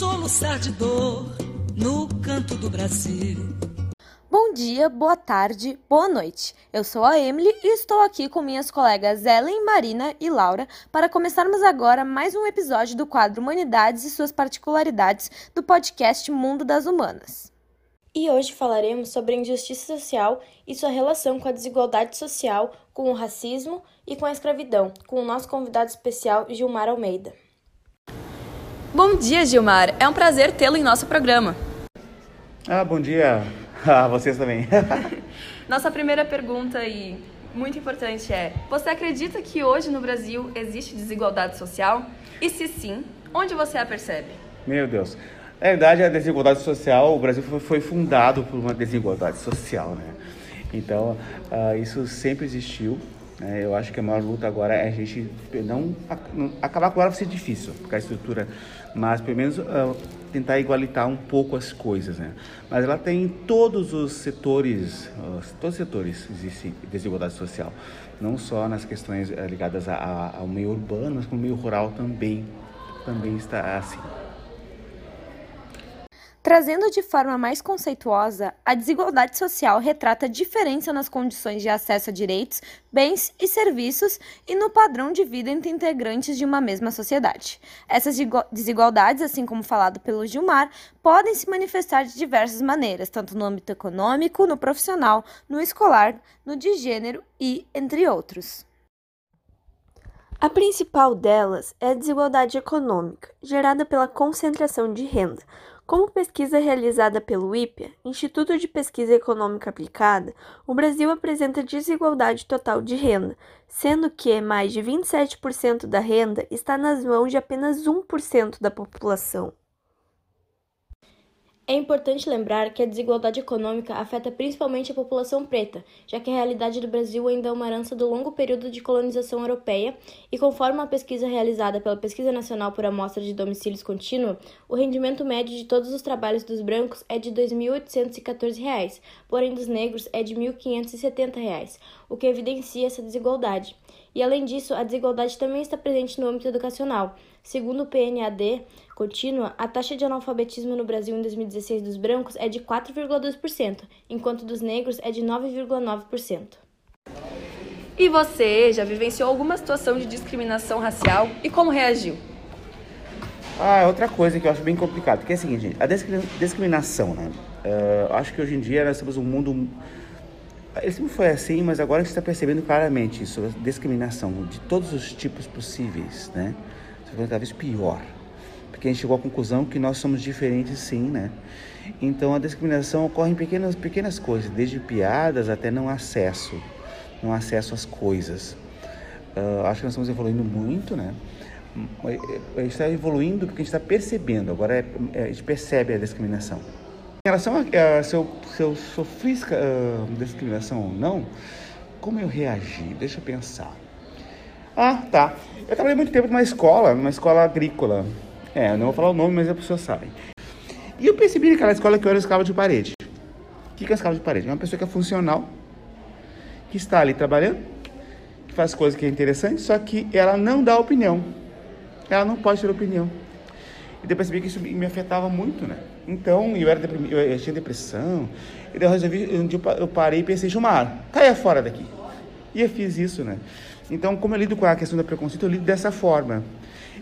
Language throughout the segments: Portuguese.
soluçar de dor no canto do Brasil. Bom dia, boa tarde, boa noite. Eu sou a Emily e estou aqui com minhas colegas Ellen, Marina e Laura para começarmos agora mais um episódio do quadro Humanidades e suas particularidades do podcast Mundo das Humanas. E hoje falaremos sobre a injustiça social e sua relação com a desigualdade social, com o racismo e com a escravidão, com o nosso convidado especial Gilmar Almeida. Bom dia, Gilmar. É um prazer tê-lo em nosso programa. Ah, bom dia a vocês também. Nossa primeira pergunta e muito importante é: você acredita que hoje no Brasil existe desigualdade social? E se sim, onde você a percebe? Meu Deus. Na verdade, a desigualdade social, o Brasil foi fundado por uma desigualdade social, né? Então, uh, isso sempre existiu. Né? Eu acho que a maior luta agora é a gente não, acabar com ela vai ser difícil, porque a estrutura, mas pelo menos uh, tentar igualitar um pouco as coisas, né? Mas ela tem em todos os setores, uh, todos os setores existe desigualdade social, não só nas questões uh, ligadas a, a, ao meio urbano, mas como meio rural também, também está assim. Trazendo de forma mais conceituosa, a desigualdade social retrata a diferença nas condições de acesso a direitos, bens e serviços e no padrão de vida entre integrantes de uma mesma sociedade. Essas desigualdades, assim como falado pelo Gilmar, podem se manifestar de diversas maneiras, tanto no âmbito econômico, no profissional, no escolar, no de gênero e entre outros. A principal delas é a desigualdade econômica, gerada pela concentração de renda como pesquisa realizada pelo IPEA, Instituto de Pesquisa Econômica Aplicada, o Brasil apresenta desigualdade total de renda, sendo que mais de 27% da renda está nas mãos de apenas 1% da população. É importante lembrar que a desigualdade econômica afeta principalmente a população preta, já que a realidade do Brasil ainda é uma herança do longo período de colonização europeia, e conforme a pesquisa realizada pela Pesquisa Nacional por Amostra de Domicílios Contínua, o rendimento médio de todos os trabalhos dos brancos é de R$ 2.814, porém dos negros é de R$ 1.570, o que evidencia essa desigualdade. E além disso, a desigualdade também está presente no âmbito educacional. Segundo o PNAD contínua, a taxa de analfabetismo no Brasil em 2016 dos brancos é de 4,2%, enquanto dos negros é de 9,9%. E você já vivenciou alguma situação de discriminação racial e como reagiu? Ah, outra coisa que eu acho bem complicado, porque é o seguinte, gente, a discriminação, né? Uh, acho que hoje em dia nós temos um mundo ele sempre foi assim, mas agora a gente está percebendo claramente isso, a discriminação de todos os tipos possíveis, né? Cada vez pior, porque a gente chegou à conclusão que nós somos diferentes sim, né? Então a discriminação ocorre em pequenas, pequenas coisas, desde piadas até não acesso, não acesso às coisas. Uh, acho que nós estamos evoluindo muito, né? A gente está evoluindo porque a gente está percebendo, agora é, é, a gente percebe a discriminação. Em relação a, a se, eu, eu sofri uh, discriminação ou não, como eu reagi? Deixa eu pensar. Ah, tá. Eu trabalhei muito tempo numa escola, numa escola agrícola. É, eu não vou falar o nome, mas a pessoa sabe. E eu percebi naquela escola que eu era escravo de parede. O que é escravo de parede? É uma pessoa que é funcional, que está ali trabalhando, que faz coisas que é interessante, só que ela não dá opinião. Ela não pode ter opinião. E eu percebi que isso me afetava muito, né? Então, eu, era deprimido, eu tinha depressão. E daí eu resolvi, um dia eu parei e pensei, Gilmar, caia fora daqui. E eu fiz isso, né? Então, como eu lido com a questão do preconceito, eu lido dessa forma.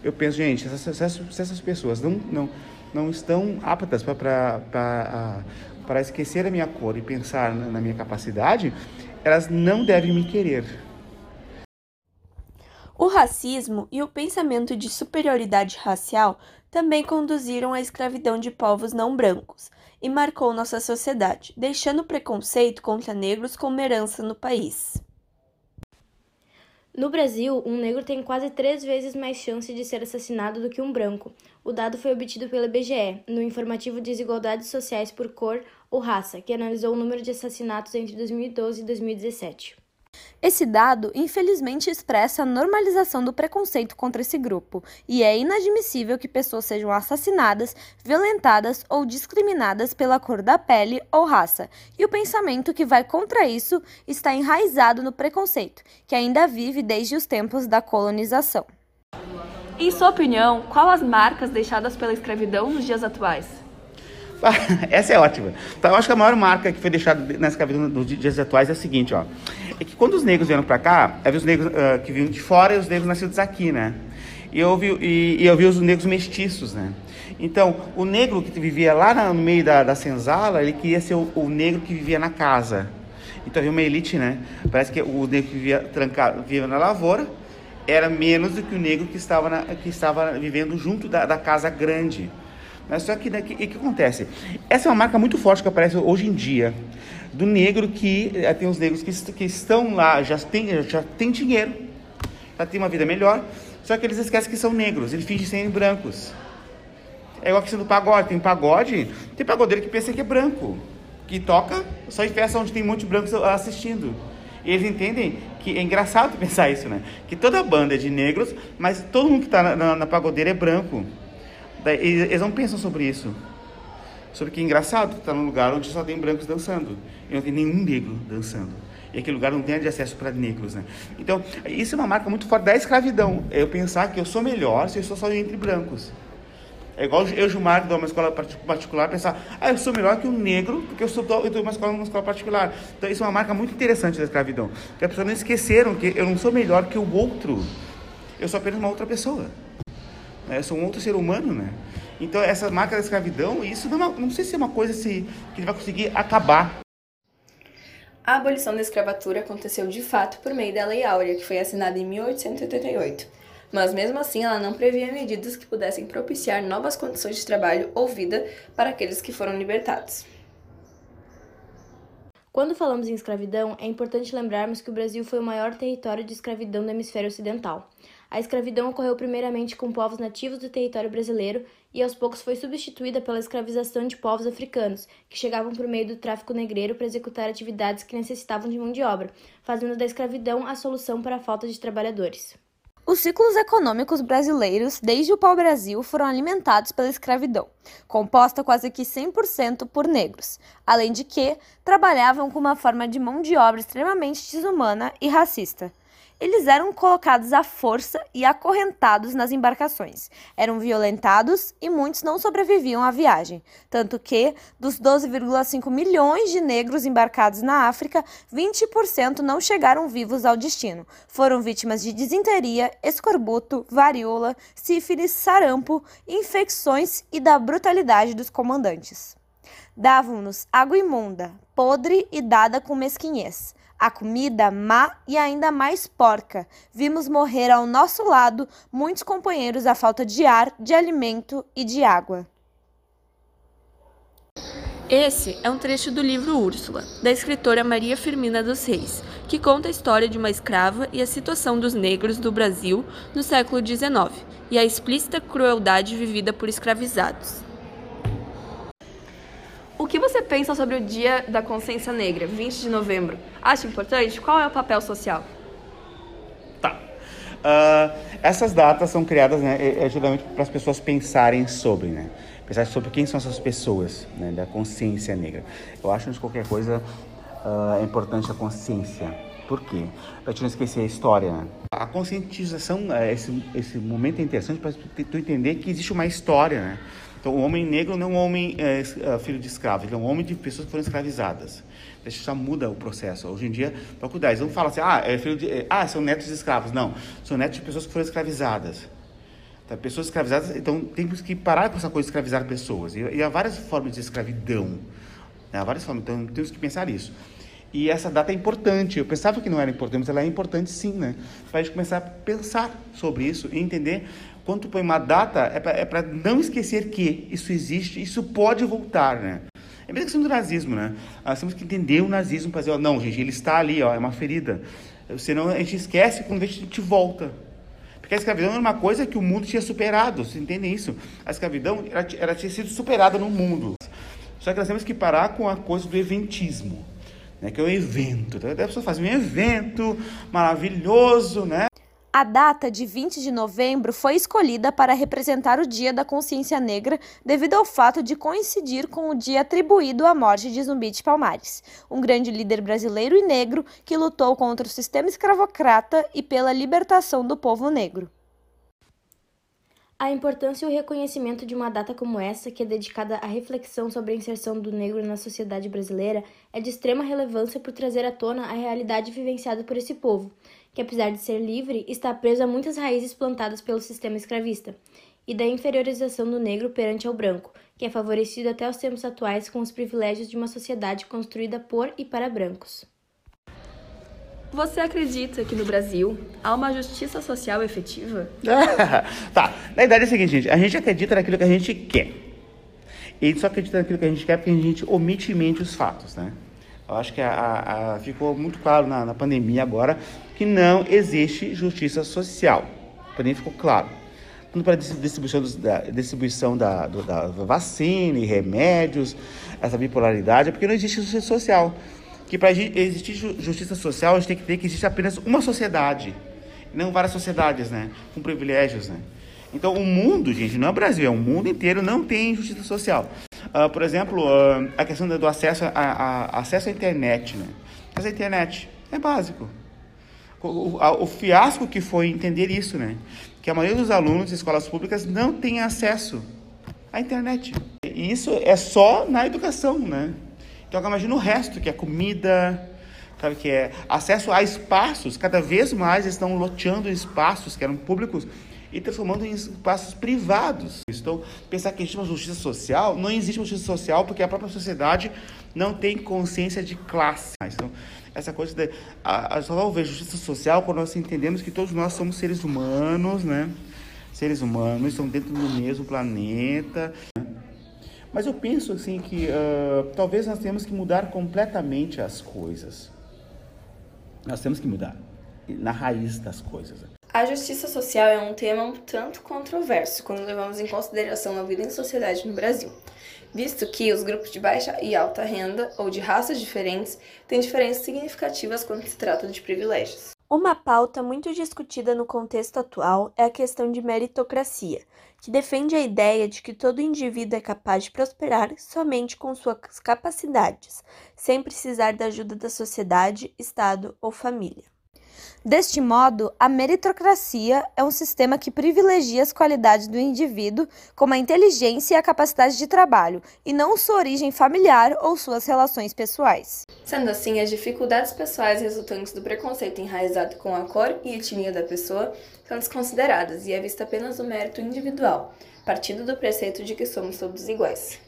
Eu penso, gente, se essas, essas pessoas não, não, não estão aptas para esquecer a minha cor e pensar na, na minha capacidade, elas não devem me querer. O racismo e o pensamento de superioridade racial também conduziram à escravidão de povos não brancos e marcou nossa sociedade, deixando o preconceito contra negros como herança no país. No Brasil, um negro tem quase três vezes mais chance de ser assassinado do que um branco. O dado foi obtido pelo IBGE, no informativo Desigualdades Sociais por Cor ou Raça, que analisou o número de assassinatos entre 2012 e 2017. Esse dado, infelizmente, expressa a normalização do preconceito contra esse grupo, e é inadmissível que pessoas sejam assassinadas, violentadas ou discriminadas pela cor da pele ou raça. E o pensamento que vai contra isso está enraizado no preconceito, que ainda vive desde os tempos da colonização. Em sua opinião, qual as marcas deixadas pela escravidão nos dias atuais? Essa é ótima. Então, eu acho que a maior marca que foi deixada na escravidão nos dias atuais é a seguinte, ó. É que quando os negros vieram para cá, havia os negros uh, que vinham de fora e os negros nascidos aqui, né? E eu vi, e, e eu vi os negros mestiços, né? Então, o negro que vivia lá no meio da, da senzala, ele queria ser o, o negro que vivia na casa. Então havia uma elite, né? Parece que o negro que vivia, trancado, vivia na lavoura era menos do que o negro que estava, na, que estava vivendo junto da, da casa grande. Mas só que o né, que, que, acontece? Essa é uma marca muito forte que aparece hoje em dia do negro que eh, tem os negros que, que estão lá, já tem, já tem dinheiro, já tem uma vida melhor, só que eles esquecem que são negros, eles fingem serem brancos. É igual a questão do pagode. Tem pagode, tem pagodeiro que pensa que é branco, que toca só em festa onde tem um monte de brancos assistindo. E eles entendem que é engraçado pensar isso, né? Que toda banda é de negros, mas todo mundo que está na, na, na, pagodeira é branco. Eles não pensam sobre isso. Sobre que é engraçado estar tá num lugar onde só tem brancos dançando. E não tem nenhum negro dançando. E aquele lugar não tem acesso para negros, né? Então, isso é uma marca muito forte da escravidão. É eu pensar que eu sou melhor se eu sou só entre brancos. É igual eu, Gilmar, dou uma escola particular, pensar, ah, eu sou melhor que um negro, porque eu, sou, eu dou uma escola escola particular. Então, isso é uma marca muito interessante da escravidão. Porque as pessoas não esqueceram que eu não sou melhor que o outro. Eu sou apenas uma outra pessoa. Né? Eu sou um outro ser humano, né? Então, essa marca da escravidão, isso não, é não sei se é uma coisa se, que ele vai conseguir acabar. A abolição da escravatura aconteceu de fato por meio da Lei Áurea, que foi assinada em 1888 mas mesmo assim ela não previa medidas que pudessem propiciar novas condições de trabalho ou vida para aqueles que foram libertados. Quando falamos em escravidão, é importante lembrarmos que o Brasil foi o maior território de escravidão do hemisfério ocidental. A escravidão ocorreu primeiramente com povos nativos do território brasileiro e aos poucos foi substituída pela escravização de povos africanos, que chegavam por meio do tráfico negreiro para executar atividades que necessitavam de mão de obra, fazendo da escravidão a solução para a falta de trabalhadores. Os ciclos econômicos brasileiros, desde o pau-brasil, foram alimentados pela escravidão, composta quase que 100% por negros, além de que trabalhavam com uma forma de mão de obra extremamente desumana e racista. Eles eram colocados à força e acorrentados nas embarcações. Eram violentados e muitos não sobreviviam à viagem. Tanto que, dos 12,5 milhões de negros embarcados na África, 20% não chegaram vivos ao destino. Foram vítimas de disenteria, escorbuto, varíola, sífilis, sarampo, infecções e da brutalidade dos comandantes. Davam-nos água imunda, podre e dada com mesquinhez a comida má e ainda mais porca. Vimos morrer ao nosso lado muitos companheiros à falta de ar, de alimento e de água. Esse é um trecho do livro Úrsula, da escritora Maria Firmina dos Reis, que conta a história de uma escrava e a situação dos negros do Brasil no século XIX e a explícita crueldade vivida por escravizados. Que você pensa sobre o Dia da Consciência Negra, 20 de novembro? Acha importante? Qual é o papel social? Tá. Uh, essas datas são criadas né, é, é geralmente para as pessoas pensarem sobre, né? Pensar sobre quem são essas pessoas né, da consciência negra. Eu acho de qualquer coisa uh, é importante a consciência. Por quê? Para te não esquecer a história. Né? A conscientização, é, esse, esse momento é interessante para tu entender que existe uma história, né? Então, o homem negro não é um homem é, é, filho de escravo, ele é um homem de pessoas que foram escravizadas. Isso já muda o processo. Hoje em dia, eles não falam assim, ah, é filho de, é, ah, são netos de escravos. Não, são netos de pessoas que foram escravizadas. Então, pessoas escravizadas, então temos que parar com essa coisa de escravizar pessoas. E, e há várias formas de escravidão. Né? Há várias formas, então temos que pensar nisso. E essa data é importante. Eu pensava que não era importante, mas ela é importante sim, né? Para a gente começar a pensar sobre isso e entender quando tu põe uma data, é para é não esquecer que isso existe, isso pode voltar, né? É a mesma questão do nazismo, né? Nós temos que entender o nazismo para dizer, ó, não, gente, ele está ali, ó, é uma ferida. Senão a gente esquece quando a gente volta. Porque a escravidão era uma coisa que o mundo tinha superado, vocês entendem isso? A escravidão ela, ela tinha sido superada no mundo. Só que nós temos que parar com a coisa do eventismo, né? que é o evento. A pessoa faz um evento maravilhoso, né? A data de 20 de novembro foi escolhida para representar o Dia da Consciência Negra devido ao fato de coincidir com o dia atribuído à morte de Zumbi de Palmares, um grande líder brasileiro e negro que lutou contra o sistema escravocrata e pela libertação do povo negro. A importância e o reconhecimento de uma data como essa, que é dedicada à reflexão sobre a inserção do negro na sociedade brasileira, é de extrema relevância por trazer à tona a realidade vivenciada por esse povo, que apesar de ser livre, está preso a muitas raízes plantadas pelo sistema escravista, e da inferiorização do negro perante ao branco, que é favorecido até os tempos atuais com os privilégios de uma sociedade construída por e para brancos. Você acredita que no Brasil há uma justiça social efetiva? tá, na verdade é o seguinte, gente, a gente acredita naquilo que a gente quer. E a gente só acredita naquilo que a gente quer porque a gente omite e mente os fatos, né? Eu acho que a, a, a, ficou muito claro na, na, pandemia agora que não existe justiça social. Para mim ficou claro. Tanto para distribuição, dos, da, distribuição da, do, da vacina e remédios, essa bipolaridade, é porque não existe justiça social que para existir justiça social, a gente tem que ter que existe apenas uma sociedade, não várias sociedades, né? Com privilégios, né? Então, o mundo, gente, não é o Brasil, é o mundo inteiro, não tem justiça social. Uh, por exemplo, uh, a questão do acesso, a, a, acesso à internet, né? Acesso à internet é básico. O, a, o, fiasco que foi entender isso, né? Que a maioria dos alunos de escolas públicas não tem acesso à internet. E isso é só na educação, né? Então imagina o resto, que é comida, sabe, que é acesso a espaços, cada vez mais estão loteando espaços que eram públicos e transformando em espaços privados. Então, pensar que existe uma justiça social, não existe uma justiça social porque a própria sociedade não tem consciência de classe. Então, essa coisa de. A, a, só vai ver justiça social quando nós entendemos que todos nós somos seres humanos, né? Seres humanos, estão dentro do mesmo planeta. Mas eu penso assim que uh, talvez nós temos que mudar completamente as coisas. Nós temos que mudar na raiz das coisas. A justiça social é um tema um tanto controverso quando levamos em consideração a vida em sociedade no Brasil, visto que os grupos de baixa e alta renda ou de raças diferentes têm diferenças significativas quando se trata de privilégios. Uma pauta muito discutida no contexto atual é a questão de meritocracia, que defende a ideia de que todo indivíduo é capaz de prosperar somente com suas capacidades, sem precisar da ajuda da sociedade, Estado ou família. Deste modo, a meritocracia é um sistema que privilegia as qualidades do indivíduo, como a inteligência e a capacidade de trabalho, e não sua origem familiar ou suas relações pessoais. Sendo assim, as dificuldades pessoais resultantes do preconceito enraizado com a cor e etnia da pessoa são desconsideradas e é vista apenas o mérito individual, partindo do preceito de que somos todos iguais.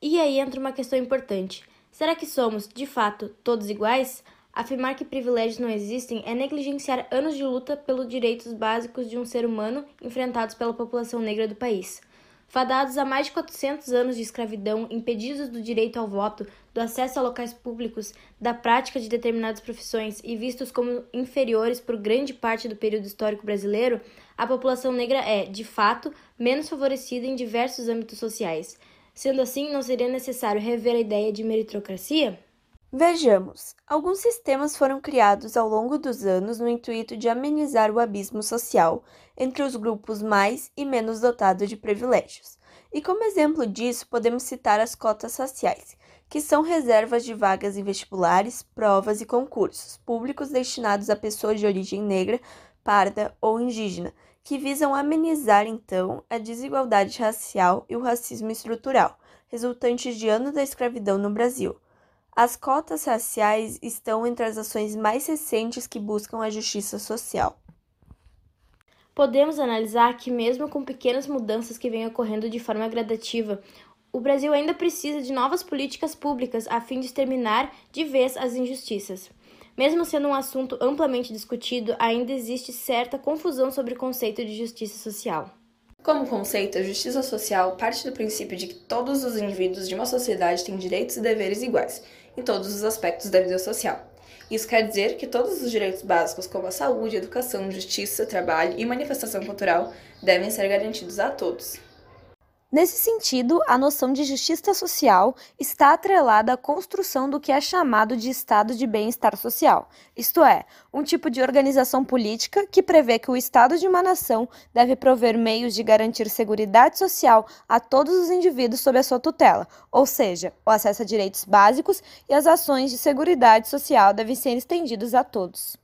E aí entra uma questão importante: será que somos, de fato, todos iguais? Afirmar que privilégios não existem é negligenciar anos de luta pelos direitos básicos de um ser humano enfrentados pela população negra do país. Fadados a mais de 400 anos de escravidão, impedidos do direito ao voto, do acesso a locais públicos, da prática de determinadas profissões e vistos como inferiores por grande parte do período histórico brasileiro, a população negra é, de fato, menos favorecida em diversos âmbitos sociais. Sendo assim, não seria necessário rever a ideia de meritocracia? Vejamos, alguns sistemas foram criados ao longo dos anos no intuito de amenizar o abismo social entre os grupos mais e menos dotados de privilégios. E como exemplo disso, podemos citar as cotas raciais, que são reservas de vagas em vestibulares, provas e concursos públicos destinados a pessoas de origem negra, parda ou indígena, que visam amenizar então a desigualdade racial e o racismo estrutural, resultantes de anos da escravidão no Brasil as cotas raciais estão entre as ações mais recentes que buscam a justiça social. Podemos analisar que, mesmo com pequenas mudanças que vêm ocorrendo de forma gradativa, o Brasil ainda precisa de novas políticas públicas a fim de exterminar de vez as injustiças. Mesmo sendo um assunto amplamente discutido, ainda existe certa confusão sobre o conceito de justiça social. Como conceito, a justiça social parte do princípio de que todos os indivíduos de uma sociedade têm direitos e deveres iguais em todos os aspectos da vida social. Isso quer dizer que todos os direitos básicos, como a saúde, educação, justiça, trabalho e manifestação cultural, devem ser garantidos a todos. Nesse sentido, a noção de justiça social está atrelada à construção do que é chamado de estado de bem-estar social, isto é, um tipo de organização política que prevê que o Estado de uma nação deve prover meios de garantir segurança social a todos os indivíduos sob a sua tutela, ou seja, o acesso a direitos básicos e as ações de segurança social devem ser estendidos a todos.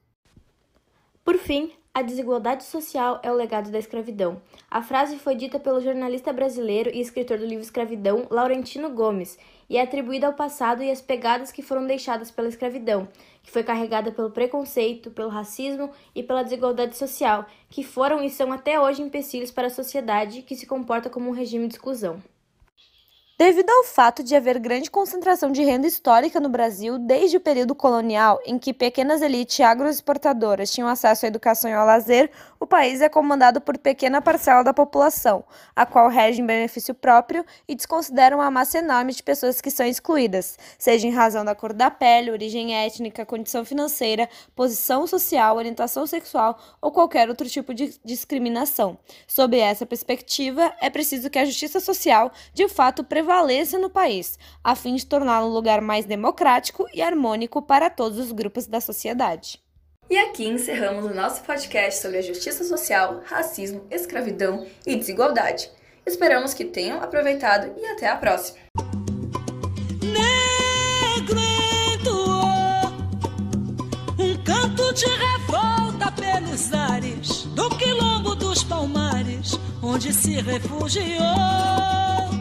Por fim, A desigualdade social é o legado da escravidão. A frase foi dita pelo jornalista brasileiro e escritor do livro Escravidão, Laurentino Gomes, e é atribuída ao passado e às pegadas que foram deixadas pela escravidão, que foi carregada pelo preconceito, pelo racismo e pela desigualdade social, que foram e são até hoje empecilhos para a sociedade que se comporta como um regime de exclusão. Devido ao fato de haver grande concentração de renda histórica no Brasil desde o período colonial, em que pequenas elites agroexportadoras tinham acesso à educação e ao lazer, o país é comandado por pequena parcela da população, a qual rege em benefício próprio e desconsidera uma massa enorme de pessoas que são excluídas, seja em razão da cor da pele, origem étnica, condição financeira, posição social, orientação sexual ou qualquer outro tipo de discriminação. Sob essa perspectiva, é preciso que a justiça social, de fato, prevaleça no país, a fim de torná-lo um lugar mais democrático e harmônico para todos os grupos da sociedade. E aqui encerramos o nosso podcast sobre a justiça social, racismo, escravidão e desigualdade. Esperamos que tenham aproveitado e até a próxima! Negro entoou um canto de revolta pelos ares do quilombo dos palmares, onde se refugiou.